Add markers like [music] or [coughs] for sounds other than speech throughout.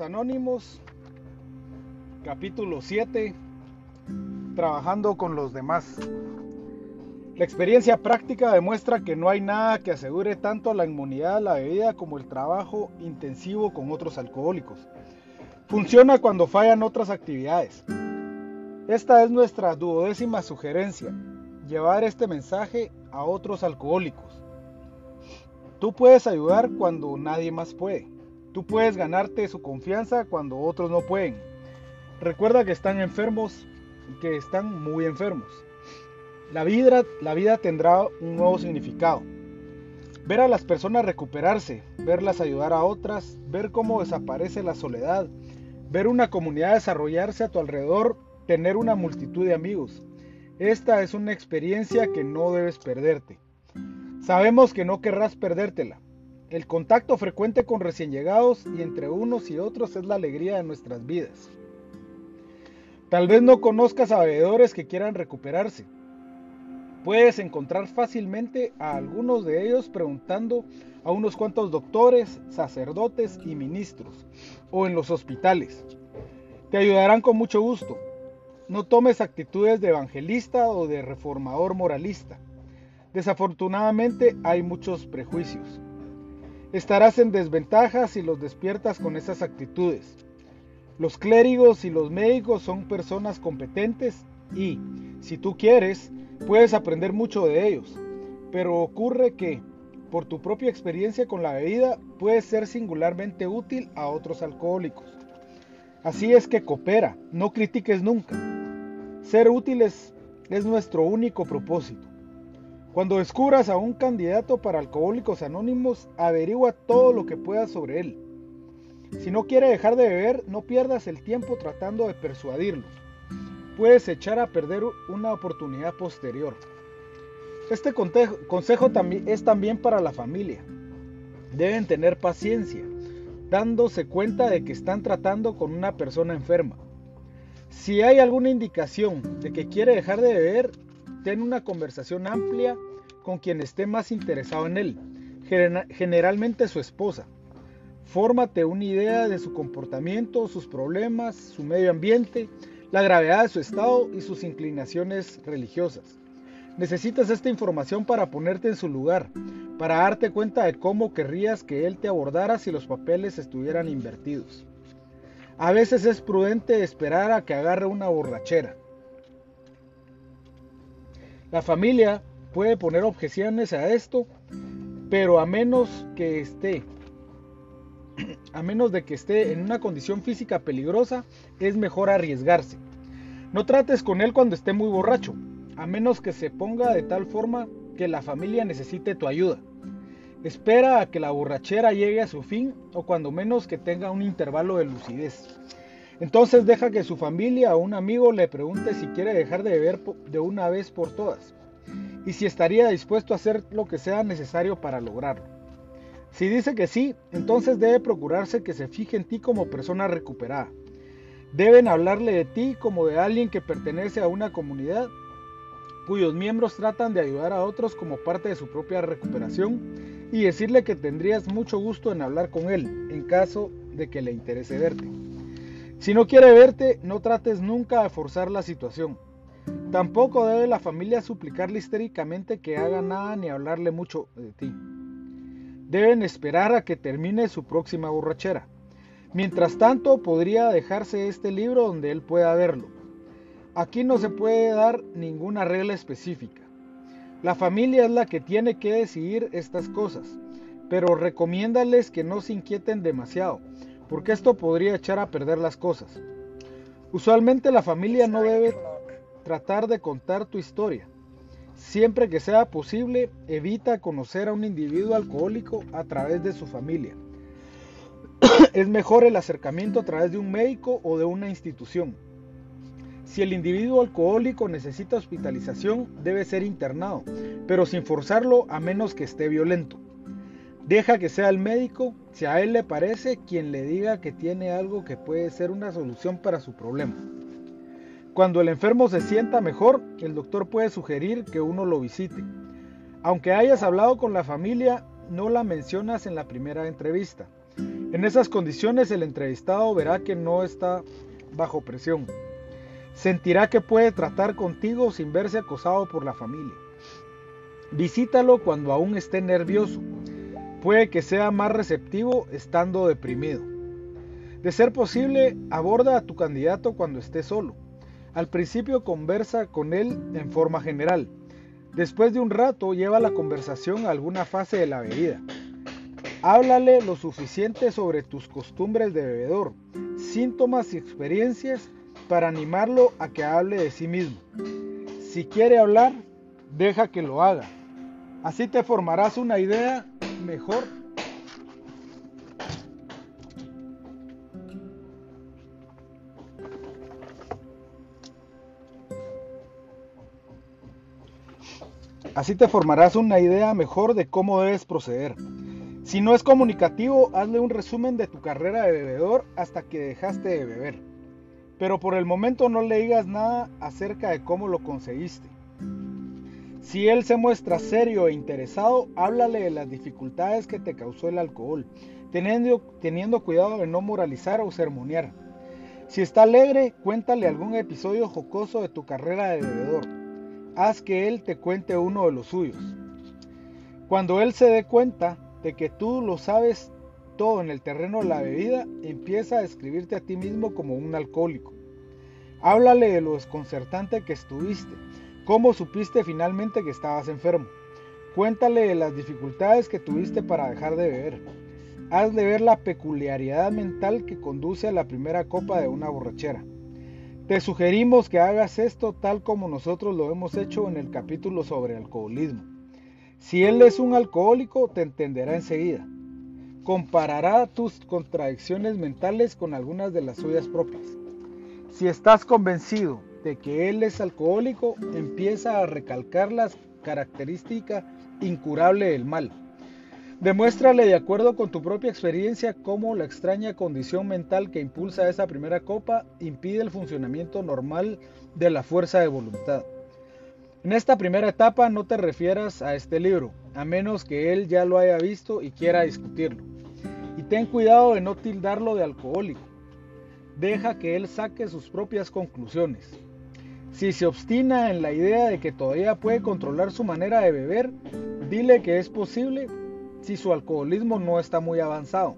Anónimos, capítulo 7, trabajando con los demás. La experiencia práctica demuestra que no hay nada que asegure tanto la inmunidad a la bebida como el trabajo intensivo con otros alcohólicos. Funciona cuando fallan otras actividades. Esta es nuestra duodécima sugerencia, llevar este mensaje a otros alcohólicos. Tú puedes ayudar cuando nadie más puede. Tú puedes ganarte su confianza cuando otros no pueden. Recuerda que están enfermos, que están muy enfermos. La vida, la vida tendrá un nuevo significado. Ver a las personas recuperarse, verlas ayudar a otras, ver cómo desaparece la soledad, ver una comunidad desarrollarse a tu alrededor, tener una multitud de amigos. Esta es una experiencia que no debes perderte. Sabemos que no querrás perdértela. El contacto frecuente con recién llegados y entre unos y otros es la alegría de nuestras vidas. Tal vez no conozcas a bebedores que quieran recuperarse. Puedes encontrar fácilmente a algunos de ellos preguntando a unos cuantos doctores, sacerdotes y ministros, o en los hospitales. Te ayudarán con mucho gusto. No tomes actitudes de evangelista o de reformador moralista. Desafortunadamente hay muchos prejuicios. Estarás en desventaja si los despiertas con esas actitudes. Los clérigos y los médicos son personas competentes y, si tú quieres, puedes aprender mucho de ellos. Pero ocurre que, por tu propia experiencia con la bebida, puedes ser singularmente útil a otros alcohólicos. Así es que coopera, no critiques nunca. Ser útiles es nuestro único propósito. Cuando descubras a un candidato para alcohólicos anónimos, averigua todo lo que puedas sobre él. Si no quiere dejar de beber, no pierdas el tiempo tratando de persuadirlo. Puedes echar a perder una oportunidad posterior. Este consejo es también para la familia. Deben tener paciencia, dándose cuenta de que están tratando con una persona enferma. Si hay alguna indicación de que quiere dejar de beber, ten una conversación amplia con quien esté más interesado en él, generalmente su esposa. Fórmate una idea de su comportamiento, sus problemas, su medio ambiente, la gravedad de su estado y sus inclinaciones religiosas. Necesitas esta información para ponerte en su lugar, para darte cuenta de cómo querrías que él te abordara si los papeles estuvieran invertidos. A veces es prudente esperar a que agarre una borrachera. La familia puede poner objeciones a esto, pero a menos que esté [clears throat] a menos de que esté en una condición física peligrosa, es mejor arriesgarse. No trates con él cuando esté muy borracho, a menos que se ponga de tal forma que la familia necesite tu ayuda. Espera a que la borrachera llegue a su fin o cuando menos que tenga un intervalo de lucidez. Entonces deja que su familia o un amigo le pregunte si quiere dejar de beber de una vez por todas y si estaría dispuesto a hacer lo que sea necesario para lograrlo. Si dice que sí, entonces debe procurarse que se fije en ti como persona recuperada. Deben hablarle de ti como de alguien que pertenece a una comunidad cuyos miembros tratan de ayudar a otros como parte de su propia recuperación y decirle que tendrías mucho gusto en hablar con él en caso de que le interese verte. Si no quiere verte, no trates nunca de forzar la situación. Tampoco debe la familia suplicarle histéricamente que haga nada ni hablarle mucho de ti. Deben esperar a que termine su próxima borrachera. Mientras tanto, podría dejarse este libro donde él pueda verlo. Aquí no se puede dar ninguna regla específica. La familia es la que tiene que decidir estas cosas, pero recomiéndales que no se inquieten demasiado, porque esto podría echar a perder las cosas. Usualmente la familia no debe tratar de contar tu historia. Siempre que sea posible, evita conocer a un individuo alcohólico a través de su familia. [clears throat] es mejor el acercamiento a través de un médico o de una institución. Si el individuo alcohólico necesita hospitalización, debe ser internado, pero sin forzarlo a menos que esté violento. Deja que sea el médico, si a él le parece, quien le diga que tiene algo que puede ser una solución para su problema. Cuando el enfermo se sienta mejor, el doctor puede sugerir que uno lo visite. Aunque hayas hablado con la familia, no la mencionas en la primera entrevista. En esas condiciones el entrevistado verá que no está bajo presión. Sentirá que puede tratar contigo sin verse acosado por la familia. Visítalo cuando aún esté nervioso. Puede que sea más receptivo estando deprimido. De ser posible, aborda a tu candidato cuando esté solo. Al principio conversa con él en forma general. Después de un rato lleva la conversación a alguna fase de la bebida. Háblale lo suficiente sobre tus costumbres de bebedor, síntomas y experiencias para animarlo a que hable de sí mismo. Si quiere hablar, deja que lo haga. Así te formarás una idea mejor Así te formarás una idea mejor de cómo debes proceder. Si no es comunicativo, hazle un resumen de tu carrera de bebedor hasta que dejaste de beber. Pero por el momento no le digas nada acerca de cómo lo conseguiste. Si él se muestra serio e interesado, háblale de las dificultades que te causó el alcohol, teniendo, cuidado de no moralizar o sermonear. Si está alegre, cuéntale algún episodio jocoso de tu carrera de bebedor haz que Él te cuente uno de los suyos. Cuando Él se dé cuenta de que tú lo sabes todo en el terreno de la bebida, empieza a describirte a ti mismo como un alcohólico. Háblale de lo desconcertante que estuviste, cómo supiste finalmente que estabas enfermo. Cuéntale de las dificultades que tuviste para dejar de beber. Hazle ver la peculiaridad mental que conduce a la primera copa de una borrachera. Te sugerimos que hagas esto tal como nosotros lo hemos hecho en el capítulo sobre alcoholismo. Si él es un alcohólico, te entenderá enseguida. Comparará tus contradicciones mentales con algunas de las suyas propias. Si estás convencido de que él es alcohólico, empieza a recalcar la característica incurable del mal Demuéstrale de acuerdo con tu propia experiencia cómo la extraña condición mental que impulsa esa primera copa impide el funcionamiento normal de la fuerza de voluntad. En esta primera etapa no te refieras a este libro, a menos que él ya lo haya visto y quiera discutirlo. Y ten cuidado de no tildarlo de alcohólico. Deja que él saque sus propias conclusiones. Si se obstina en la idea de que todavía puede controlar su manera de beber, dile que es posible si su alcoholismo no está muy avanzado.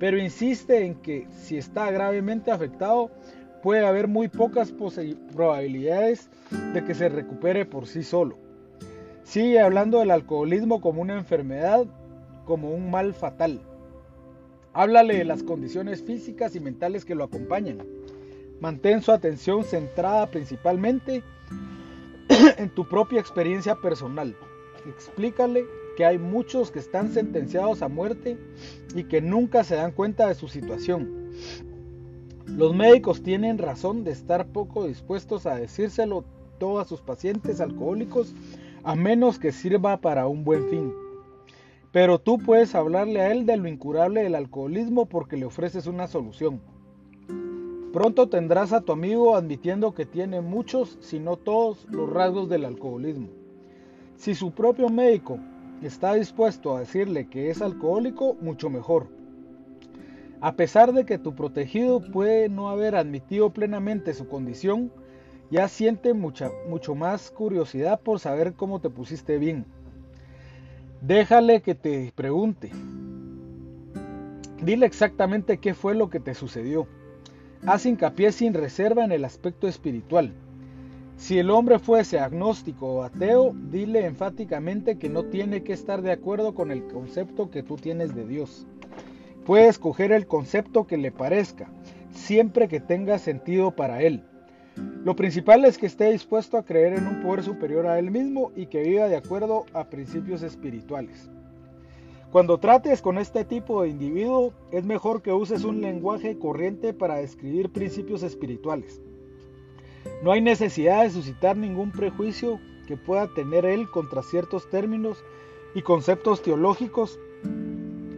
Pero insiste en que si está gravemente afectado, puede haber muy pocas probabilidades de que se recupere por sí solo. Sigue hablando del alcoholismo como una enfermedad, como un mal fatal. Háblale de las condiciones físicas y mentales que lo acompañan. Mantén su atención centrada principalmente [clears throat] en tu propia experiencia personal. Explícale que hay muchos que están sentenciados a muerte y que nunca se dan cuenta de su situación. Los médicos tienen razón de estar poco dispuestos a decírselo todo a sus pacientes alcohólicos a menos que sirva para un buen fin. Pero tú puedes hablarle a él de lo incurable del alcoholismo porque le ofreces una solución. Pronto tendrás a tu amigo admitiendo que tiene muchos, si no todos, los rasgos del alcoholismo. Si su propio médico está dispuesto a decirle que es alcohólico, mucho mejor. A pesar de que tu protegido puede no haber admitido plenamente su condición, ya siente mucha, mucho más curiosidad por saber cómo te pusiste bien. Déjale que te pregunte. Dile exactamente qué fue lo que te sucedió. Haz hincapié sin reserva en el aspecto espiritual. Si el hombre fuese agnóstico o ateo, dile enfáticamente que no tiene que estar de acuerdo con el concepto que tú tienes de Dios. Puede escoger el concepto que le parezca, siempre que tenga sentido para él. Lo principal es que esté dispuesto a creer en un poder superior a él mismo y que viva de acuerdo a principios espirituales. Cuando trates con este tipo de individuo, es mejor que uses un lenguaje corriente para describir principios espirituales. No hay necesidad de suscitar ningún prejuicio que pueda tener él contra ciertos términos y conceptos teológicos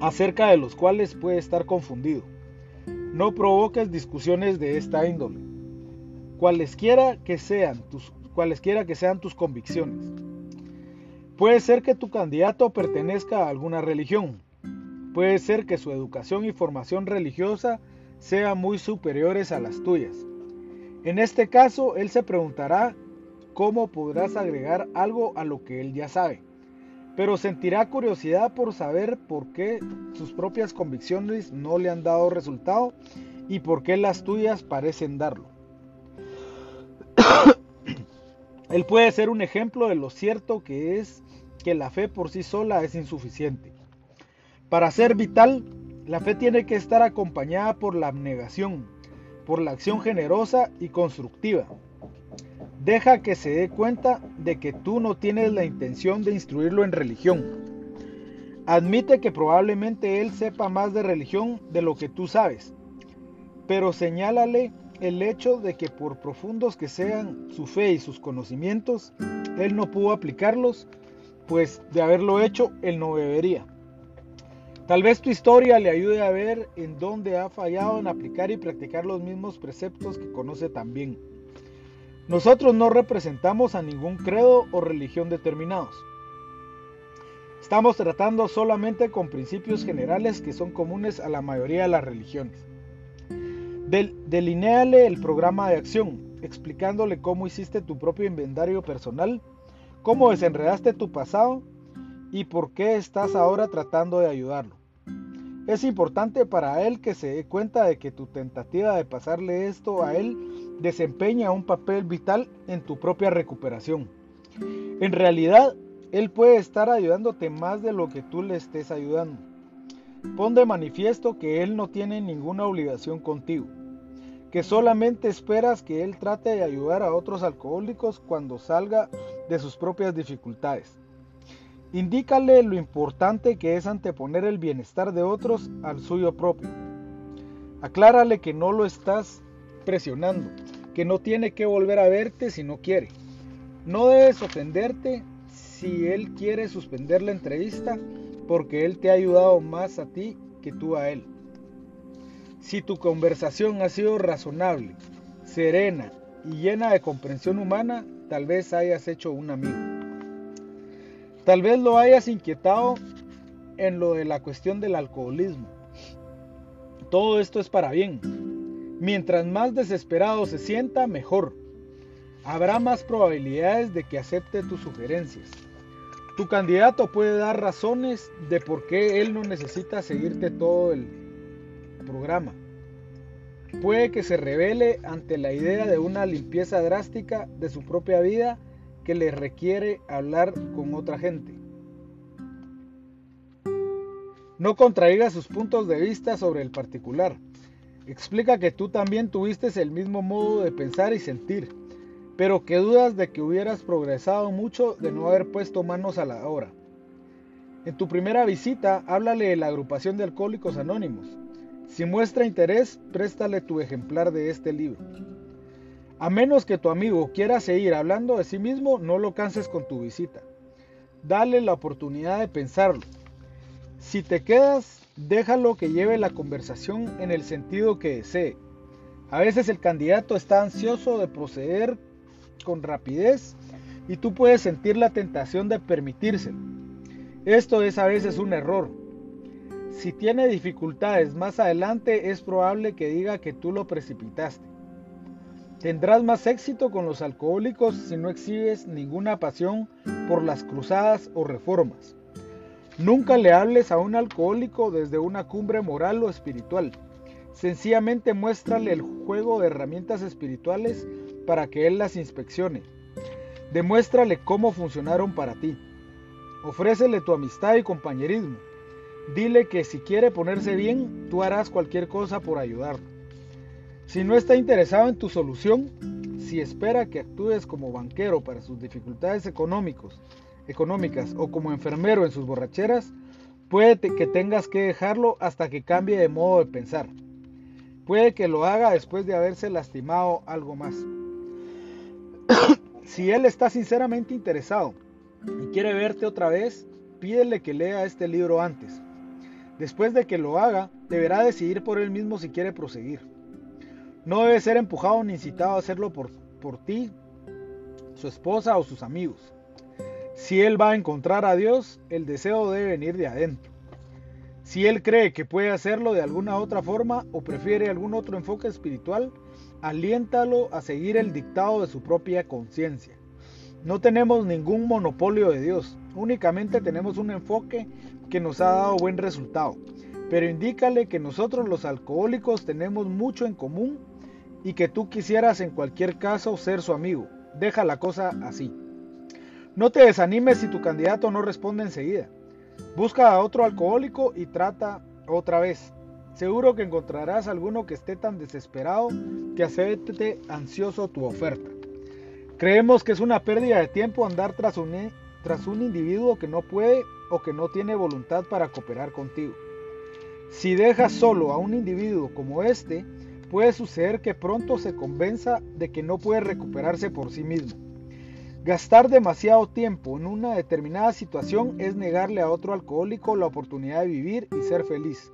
acerca de los cuales puede estar confundido. No provoques discusiones de esta índole, cualesquiera que sean tus, cualesquiera que sean tus convicciones. Puede ser que tu candidato pertenezca a alguna religión. Puede ser que su educación y formación religiosa sean muy superiores a las tuyas. En este caso, él se preguntará cómo podrás agregar algo a lo que él ya sabe, pero sentirá curiosidad por saber por qué sus propias convicciones no le han dado resultado y por qué las tuyas parecen darlo. Él puede ser un ejemplo de lo cierto que es que la fe por sí sola es insuficiente. Para ser vital, la fe tiene que estar acompañada por la abnegación, por la acción generosa y constructiva. Deja que se dé cuenta de que tú no tienes la intención de instruirlo en religión. Admite que probablemente él sepa más de religión de lo que tú sabes, pero señálale el hecho de que por profundos que sean su fe y sus conocimientos, él no pudo aplicarlos, pues de haberlo hecho, él no bebería. Tal vez tu historia le ayude a ver en dónde ha fallado en aplicar y practicar los mismos preceptos que conoce también. Nosotros no representamos a ningún credo o religión determinados. Estamos tratando solamente con principios generales que son comunes a la mayoría de las religiones. Del, delineale el programa de acción, explicándole cómo hiciste tu propio inventario personal, cómo desenredaste tu pasado y por qué estás ahora tratando de ayudarlo. Es importante para él que se dé cuenta de que tu tentativa de pasarle esto a él desempeña un papel vital en tu propia recuperación. En realidad, él puede estar ayudándote más de lo que tú le estés ayudando. Pon de manifiesto que él no tiene ninguna obligación contigo, que solamente esperas que él trate de ayudar a otros alcohólicos cuando salga de sus propias dificultades. Indícale lo importante que es anteponer el bienestar de otros al suyo propio. Aclárale que no lo estás presionando, que no tiene que volver a verte si no quiere. No debes ofenderte si él quiere suspender la entrevista porque él te ha ayudado más a ti que tú a él. Si tu conversación ha sido razonable, serena y llena de comprensión humana, tal vez hayas hecho un amigo. Tal vez lo hayas inquietado en lo de la cuestión del alcoholismo. Todo esto es para bien. Mientras más desesperado se sienta, mejor. Habrá más probabilidades de que acepte tus sugerencias. Tu candidato puede dar razones de por qué él no necesita seguirte todo el programa. Puede que se revele ante la idea de una limpieza drástica de su propia vida que le requiere hablar con otra gente. No contraiga sus puntos de vista sobre el particular. Explica que tú también tuviste el mismo modo de pensar y sentir, pero que dudas de que hubieras progresado mucho de no haber puesto manos a la obra. En tu primera visita, háblale de la agrupación de alcohólicos anónimos. Si muestra interés, préstale tu ejemplar de este libro. A menos que tu amigo quiera seguir hablando de sí mismo, no lo canses con tu visita. Dale la oportunidad de pensarlo. Si te quedas, déjalo que lleve la conversación en el sentido que desee. A veces el candidato está ansioso de proceder con rapidez y tú puedes sentir la tentación de permitírselo. Esto es a veces un error. Si tiene dificultades más adelante es probable que diga que tú lo precipitaste. Tendrás más éxito con los alcohólicos si no exhibes ninguna pasión por las cruzadas o reformas. Nunca le hables a un alcohólico desde una cumbre moral o espiritual. Sencillamente muéstrale el juego de herramientas espirituales para que él las inspeccione. Demuéstrale cómo funcionaron para ti. Ofrécele tu amistad y compañerismo. Dile que si quiere ponerse bien, tú harás cualquier cosa por ayudarlo. Si no está interesado en tu solución, si espera que actúes como banquero para sus dificultades económicos, económicas o como enfermero en sus borracheras, puede que tengas que dejarlo hasta que cambie de modo de pensar. Puede que lo haga después de haberse lastimado algo más. [coughs] si él está sinceramente interesado y quiere verte otra vez, pídele que lea este libro antes. Después de que lo haga, deberá decidir por él mismo si quiere proseguir. No debe ser empujado ni incitado a hacerlo por, por ti, su esposa o sus amigos. Si él va a encontrar a Dios, el deseo debe venir de adentro. Si él cree que puede hacerlo de alguna otra forma o prefiere algún otro enfoque espiritual, aliéntalo a seguir el dictado de su propia conciencia. No tenemos ningún monopolio de Dios, únicamente tenemos un enfoque que nos ha dado buen resultado. Pero indícale que nosotros los alcohólicos tenemos mucho en común y que tú quisieras en cualquier caso ser su amigo. Deja la cosa así. No te desanimes si tu candidato no responde enseguida. Busca a otro alcohólico y trata otra vez. Seguro que encontrarás alguno que esté tan desesperado que acepte ansioso tu oferta. Creemos que es una pérdida de tiempo andar tras un, tras un individuo que no puede que no tiene voluntad para cooperar contigo. Si dejas solo a un individuo como este, puede suceder que pronto se convenza de que no puede recuperarse por sí mismo. Gastar demasiado tiempo en una determinada situación es negarle a otro alcohólico la oportunidad de vivir y ser feliz.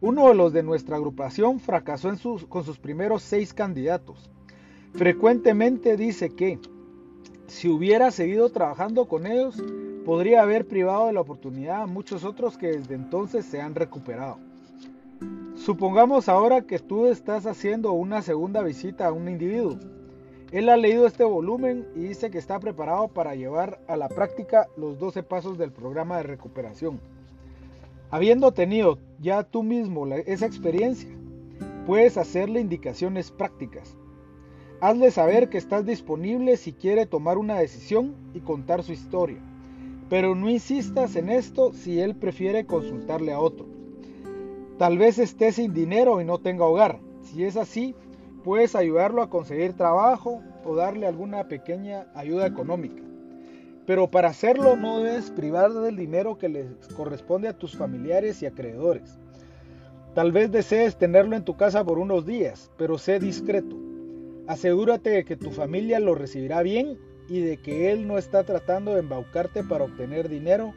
Uno de los de nuestra agrupación fracasó con sus primeros seis candidatos. Frecuentemente dice que si hubiera seguido trabajando con ellos, podría haber privado de la oportunidad a muchos otros que desde entonces se han recuperado. Supongamos ahora que tú estás haciendo una segunda visita a un individuo. Él ha leído este volumen y dice que está preparado para llevar a la práctica los 12 pasos del programa de recuperación. Habiendo tenido ya tú mismo esa experiencia, puedes hacerle indicaciones prácticas. Hazle saber que estás disponible si quiere tomar una decisión y contar su historia. Pero no insistas en esto si él prefiere consultarle a otro. Tal vez esté sin dinero y no tenga hogar. Si es así, puedes ayudarlo a conseguir trabajo o darle alguna pequeña ayuda económica. Pero para hacerlo no debes privar del dinero que les corresponde a tus familiares y acreedores. Tal vez desees tenerlo en tu casa por unos días, pero sé discreto. Asegúrate de que tu familia lo recibirá bien y de que Él no está tratando de embaucarte para obtener dinero,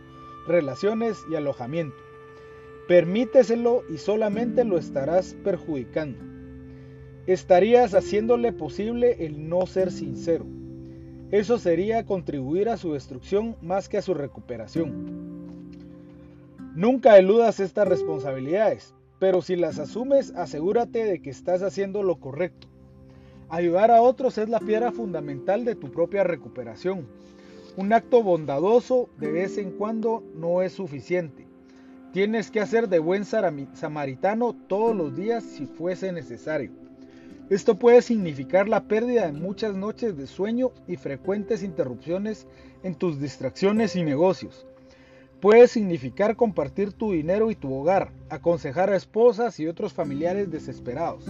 relaciones y alojamiento. Permíteselo y solamente lo estarás perjudicando. Estarías haciéndole posible el no ser sincero. Eso sería contribuir a su destrucción más que a su recuperación. Nunca eludas estas responsabilidades, pero si las asumes asegúrate de que estás haciendo lo correcto. Ayudar a otros es la piedra fundamental de tu propia recuperación. Un acto bondadoso de vez en cuando no es suficiente. Tienes que hacer de buen samaritano todos los días si fuese necesario. Esto puede significar la pérdida de muchas noches de sueño y frecuentes interrupciones en tus distracciones y negocios. Puede significar compartir tu dinero y tu hogar, aconsejar a esposas y otros familiares desesperados,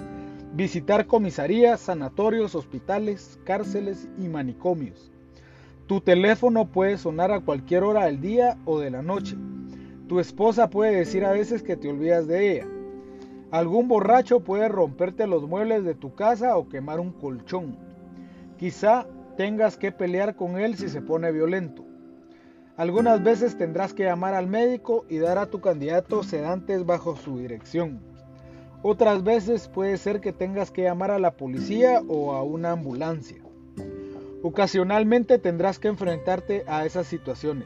visitar comisarías, sanatorios, hospitales, cárceles y manicomios. Tu teléfono puede sonar a cualquier hora del día o de la noche. Tu esposa puede decir a veces que te olvidas de ella. Algún borracho puede romperte los muebles de tu casa o quemar un colchón. Quizá tengas que pelear con él si se pone violento. Algunas veces tendrás que llamar al médico y dar a tu candidato sedantes bajo su dirección. Otras veces puede ser que tengas que llamar a la policía o a una ambulancia. Ocasionalmente tendrás que enfrentarte a esas situaciones.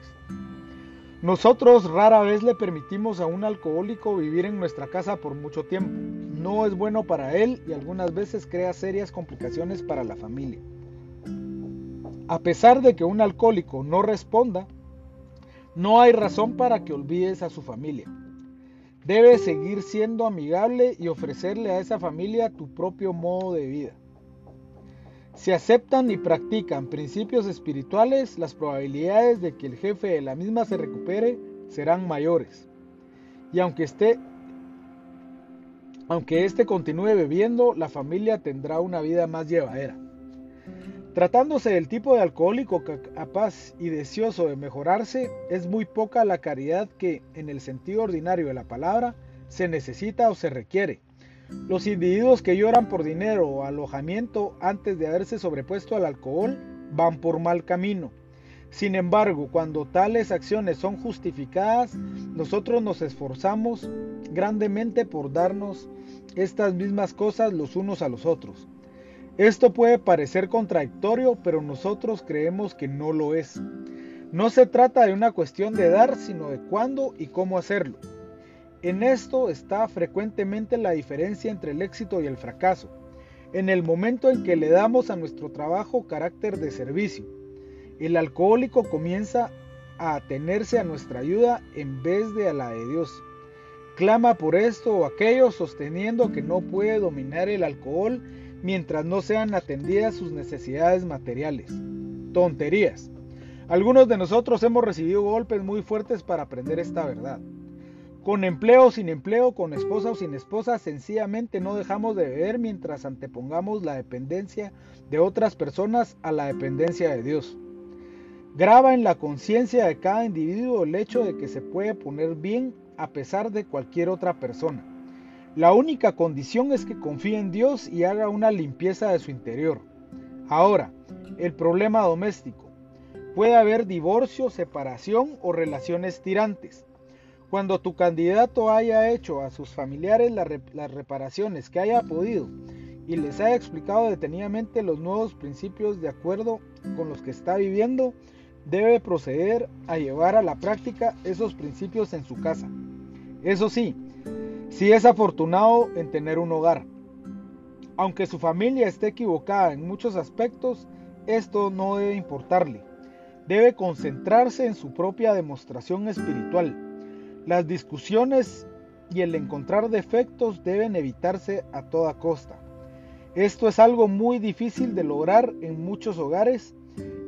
Nosotros rara vez le permitimos a un alcohólico vivir en nuestra casa por mucho tiempo. No es bueno para él y algunas veces crea serias complicaciones para la familia. A pesar de que un alcohólico no responda, no hay razón para que olvides a su familia. Debes seguir siendo amigable y ofrecerle a esa familia tu propio modo de vida. Si aceptan y practican principios espirituales, las probabilidades de que el jefe de la misma se recupere serán mayores. Y aunque esté aunque éste continúe bebiendo, la familia tendrá una vida más llevadera. Tratándose del tipo de alcohólico capaz y deseoso de mejorarse, es muy poca la caridad que, en el sentido ordinario de la palabra, se necesita o se requiere. Los individuos que lloran por dinero o alojamiento antes de haberse sobrepuesto al alcohol van por mal camino. Sin embargo, cuando tales acciones son justificadas, nosotros nos esforzamos grandemente por darnos estas mismas cosas los unos a los otros. Esto puede parecer contradictorio, pero nosotros creemos que no lo es. No se trata de una cuestión de dar, sino de cuándo y cómo hacerlo. En esto está frecuentemente la diferencia entre el éxito y el fracaso, en el momento en que le damos a nuestro trabajo carácter de servicio. El alcohólico comienza a atenerse a nuestra ayuda en vez de a la de Dios. Clama por esto o aquello sosteniendo que no puede dominar el alcohol mientras no sean atendidas sus necesidades materiales. Tonterías. Algunos de nosotros hemos recibido golpes muy fuertes para aprender esta verdad. Con empleo o sin empleo, con esposa o sin esposa, sencillamente no dejamos de beber mientras antepongamos la dependencia de otras personas a la dependencia de Dios. Graba en la conciencia de cada individuo el hecho de que se puede poner bien a pesar de cualquier otra persona. La única condición es que confíe en Dios y haga una limpieza de su interior. Ahora, el problema doméstico. Puede haber divorcio, separación o relaciones tirantes. Cuando tu candidato haya hecho a sus familiares las reparaciones que haya podido y les haya explicado detenidamente los nuevos principios de acuerdo con los que está viviendo, debe proceder a llevar a la práctica esos principios en su casa. Eso sí, si es afortunado en tener un hogar. Aunque su familia esté equivocada en muchos aspectos, esto no debe importarle. Debe concentrarse en su propia demostración espiritual las discusiones y el encontrar defectos deben evitarse a toda costa. Esto es algo muy difícil de lograr en muchos hogares,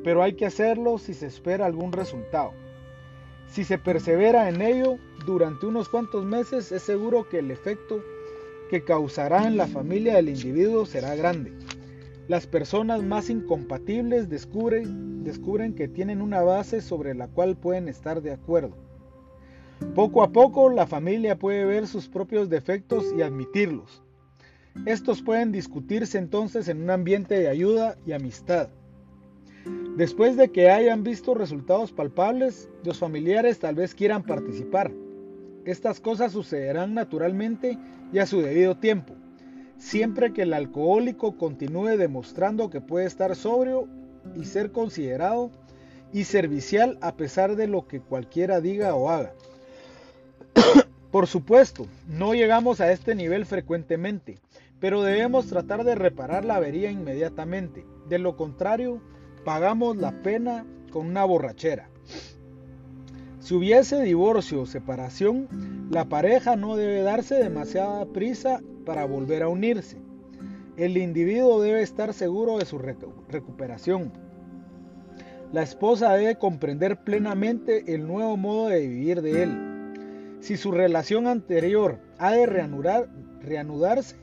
pero hay que hacerlo si se espera algún resultado. Si se persevera en ello durante unos cuantos meses, es seguro que el efecto que causará en la familia del individuo será grande. Las personas más incompatibles descubren, que tienen una base sobre la cual pueden estar de acuerdo. Poco a poco la familia puede ver sus propios defectos y admitirlos. Estos pueden discutirse entonces en un ambiente de ayuda y amistad. Después de que hayan visto resultados palpables, los familiares tal vez quieran participar. Estas cosas sucederán naturalmente y a su debido tiempo, siempre que el alcohólico continúe demostrando que puede estar sobrio y ser considerado y servicial a pesar de lo que cualquiera diga o haga. [coughs] Por supuesto, no llegamos a este nivel frecuentemente, pero debemos tratar de reparar la avería inmediatamente. De lo contrario, pagamos la pena con una borrachera. Si hubiese divorcio o separación, la pareja no debe darse demasiada prisa para volver a unirse. El individuo debe estar seguro de su recuperación. La esposa debe comprender plenamente el nuevo modo de vivir de él si su relación anterior ha de reanudarse,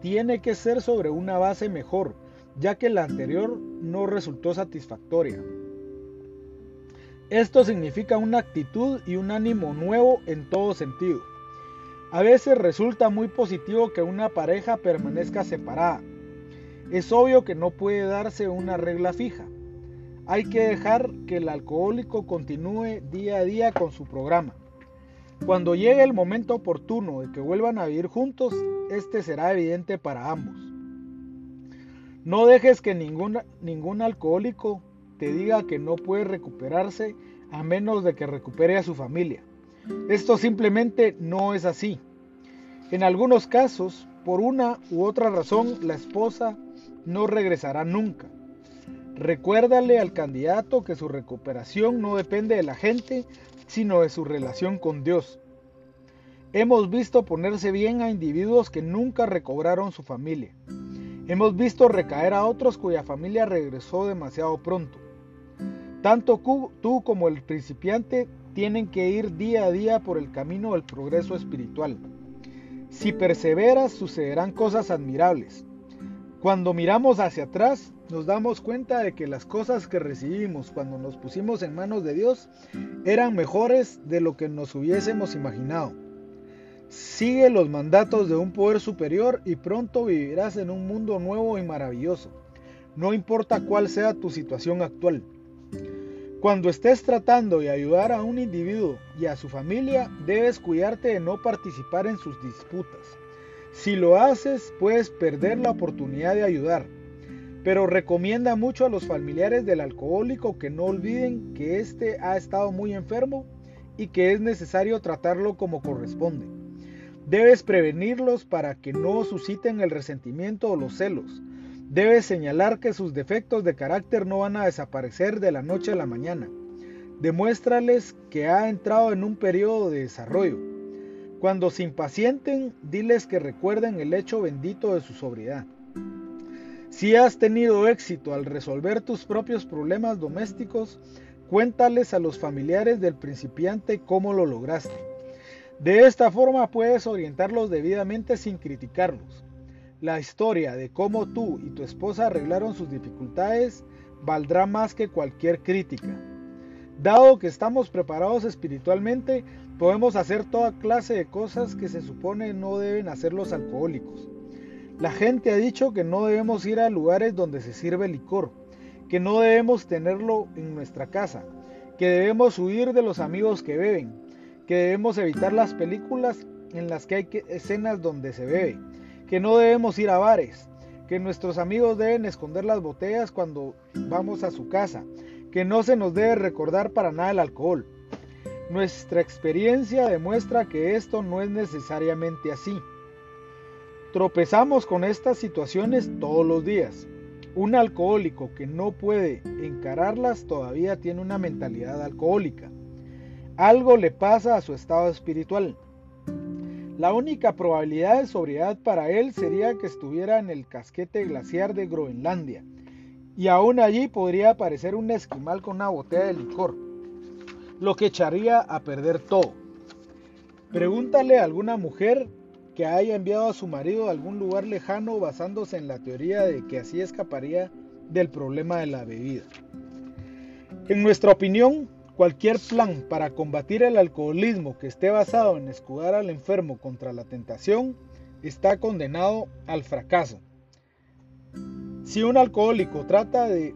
tiene que ser sobre una base mejor, ya que la anterior no resultó satisfactoria. Esto significa una actitud y un ánimo nuevo en todo sentido. A veces resulta muy positivo que una pareja permanezca separada. Es obvio que no puede darse una regla fija. Hay que dejar que el alcohólico continúe día a día con su programa. Cuando llegue el momento oportuno de que vuelvan a vivir juntos, este será evidente para ambos. No dejes que ningún, ningún alcohólico te diga que no puede recuperarse a menos de que recupere a su familia. Esto simplemente no es así. En algunos casos, por una u otra razón, la esposa no regresará nunca. Recuérdale al candidato que su recuperación no depende de la gente, sino de su relación con Dios. Hemos visto ponerse bien a individuos que nunca recobraron su familia. Hemos visto recaer a otros cuya familia regresó demasiado pronto. Tanto tú como el principiante tienen que ir día a día por el camino del progreso espiritual. Si perseveras sucederán cosas admirables. Cuando miramos hacia atrás, nos damos cuenta de que las cosas que recibimos cuando nos pusimos en manos de Dios eran mejores de lo que nos hubiésemos imaginado. Sigue los mandatos de un poder superior y pronto vivirás en un mundo nuevo y maravilloso, no importa cuál sea tu situación actual. Cuando estés tratando de ayudar a un individuo y a su familia, debes cuidarte de no participar en sus disputas. Si lo haces, puedes perder la oportunidad de ayudar. Pero recomienda mucho a los familiares del alcohólico que no olviden que éste ha estado muy enfermo y que es necesario tratarlo como corresponde. Debes prevenirlos para que no susciten el resentimiento o los celos. Debes señalar que sus defectos de carácter no van a desaparecer de la noche a la mañana. Demuéstrales que ha entrado en un periodo de desarrollo. Cuando se impacienten, diles que recuerden el hecho bendito de su sobriedad. Si has tenido éxito al resolver tus propios problemas domésticos, cuéntales a los familiares del principiante cómo lo lograste. De esta forma puedes orientarlos debidamente sin criticarlos. La historia de cómo tú y tu esposa arreglaron sus dificultades valdrá más que cualquier crítica. Dado que estamos preparados espiritualmente, podemos hacer toda clase de cosas que se supone no deben hacer los alcohólicos. La gente ha dicho que no debemos ir a lugares donde se sirve licor, que no debemos tenerlo en nuestra casa, que debemos huir de los amigos que beben, que debemos evitar las películas en las que hay escenas donde se bebe, que no debemos ir a bares, que nuestros amigos deben esconder las botellas cuando vamos a su casa, que no se nos debe recordar para nada el alcohol. Nuestra experiencia demuestra que esto no es necesariamente así. Tropezamos con estas situaciones todos los días. Un alcohólico que no puede encararlas todavía tiene una mentalidad alcohólica. Algo le pasa a su estado espiritual. La única probabilidad de sobriedad para él sería que estuviera en el casquete glaciar de Groenlandia, y aún allí podría aparecer un esquimal con una botella de licor, lo que echaría a perder todo. Pregúntale a alguna mujer que haya enviado a su marido a algún lugar lejano basándose en la teoría de que así escaparía del problema de la bebida. En nuestra opinión, cualquier plan para combatir el alcoholismo que esté basado en escudar al enfermo contra la tentación está condenado al fracaso. Si un alcohólico trata de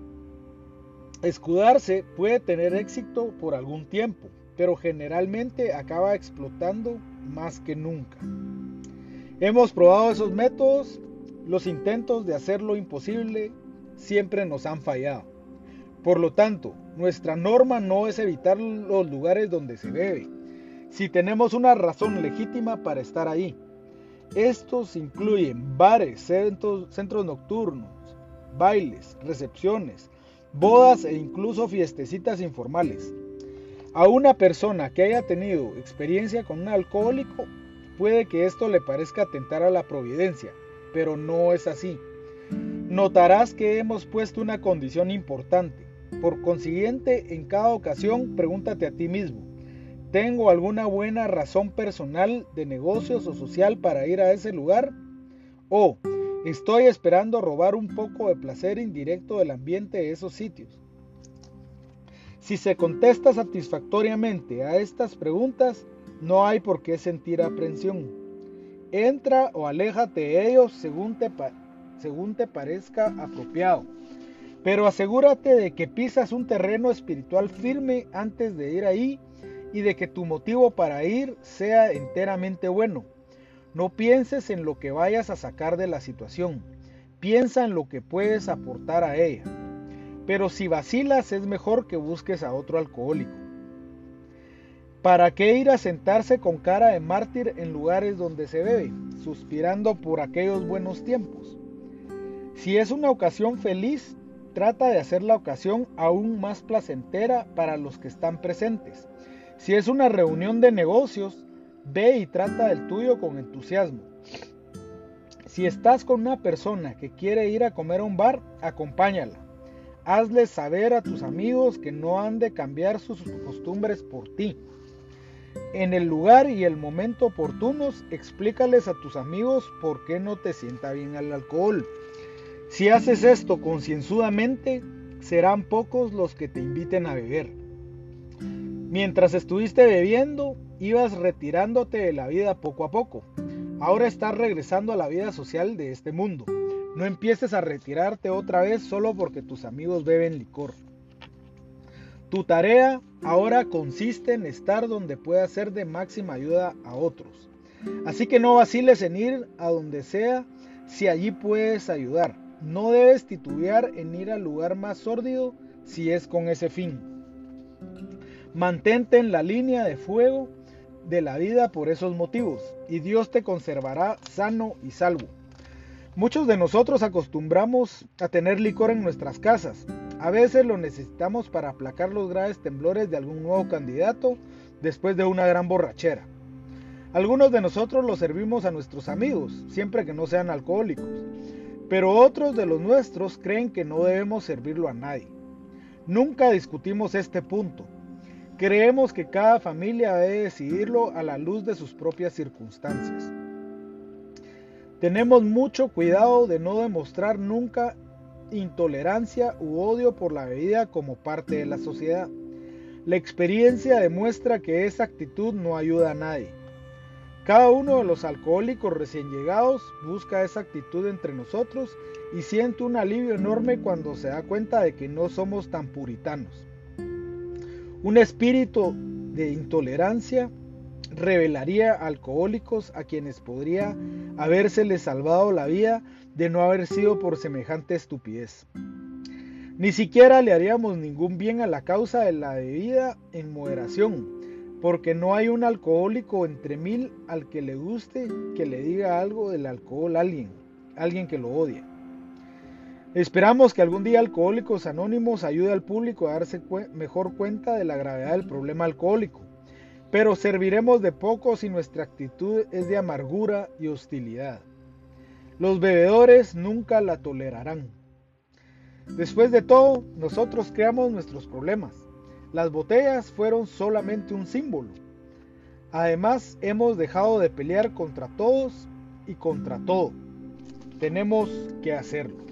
escudarse, puede tener éxito por algún tiempo, pero generalmente acaba explotando más que nunca. Hemos probado esos métodos, los intentos de hacer lo imposible siempre nos han fallado. Por lo tanto, nuestra norma no es evitar los lugares donde se bebe, si tenemos una razón legítima para estar ahí. Estos incluyen bares, centros, centros nocturnos, bailes, recepciones, bodas e incluso fiestecitas informales. A una persona que haya tenido experiencia con un alcohólico Puede que esto le parezca atentar a la providencia, pero no es así. Notarás que hemos puesto una condición importante. Por consiguiente, en cada ocasión pregúntate a ti mismo, ¿tengo alguna buena razón personal de negocios o social para ir a ese lugar? ¿O estoy esperando robar un poco de placer indirecto del ambiente de esos sitios? Si se contesta satisfactoriamente a estas preguntas, no hay por qué sentir aprensión. Entra o aléjate de ellos según te, según te parezca apropiado. Pero asegúrate de que pisas un terreno espiritual firme antes de ir ahí y de que tu motivo para ir sea enteramente bueno. No pienses en lo que vayas a sacar de la situación, piensa en lo que puedes aportar a ella. Pero si vacilas es mejor que busques a otro alcohólico. ¿Para qué ir a sentarse con cara de mártir en lugares donde se bebe, suspirando por aquellos buenos tiempos? Si es una ocasión feliz, trata de hacer la ocasión aún más placentera para los que están presentes. Si es una reunión de negocios, ve y trata del tuyo con entusiasmo. Si estás con una persona que quiere ir a comer a un bar, acompáñala. Hazles saber a tus amigos que no han de cambiar sus costumbres por ti. En el lugar y el momento oportunos, explícales a tus amigos por qué no te sienta bien el alcohol. Si haces esto concienzudamente, serán pocos los que te inviten a beber. Mientras estuviste bebiendo, ibas retirándote de la vida poco a poco. Ahora estás regresando a la vida social de este mundo. No empieces a retirarte otra vez solo porque tus amigos beben licor. Tu tarea ahora consiste en estar donde pueda ser de máxima ayuda a otros. Así que no vaciles en ir a donde sea si allí puedes ayudar. No debes titubear en ir al lugar más sórdido si es con ese fin. Mantente en la línea de fuego de la vida por esos motivos y Dios te conservará sano y salvo. Muchos de nosotros acostumbramos a tener licor en nuestras casas. A veces lo necesitamos para aplacar los graves temblores de algún nuevo candidato después de una gran borrachera. Algunos de nosotros lo servimos a nuestros amigos, siempre que no sean alcohólicos, pero otros de los nuestros creen que no debemos servirlo a nadie. Nunca discutimos este punto. Creemos que cada familia debe decidirlo a la luz de sus propias circunstancias. Tenemos mucho cuidado de no demostrar nunca intolerancia u odio por la bebida como parte de la sociedad. La experiencia demuestra que esa actitud no ayuda a nadie. Cada uno de los alcohólicos recién llegados busca esa actitud entre nosotros y siente un alivio enorme cuando se da cuenta de que no somos tan puritanos. Un espíritu de intolerancia revelaría alcohólicos a quienes podría habérseles salvado la vida de no haber sido por semejante estupidez. Ni siquiera le haríamos ningún bien a la causa de la bebida en moderación, porque no hay un alcohólico entre mil al que le guste que le diga algo del alcohol a alguien, alguien que lo odia. Esperamos que algún día Alcohólicos Anónimos ayude al público a darse mejor cuenta de la gravedad del problema alcohólico pero serviremos de poco si nuestra actitud es de amargura y hostilidad. Los bebedores nunca la tolerarán. Después de todo, nosotros creamos nuestros problemas. Las botellas fueron solamente un símbolo. Además, hemos dejado de pelear contra todos y contra todo. Tenemos que hacerlo.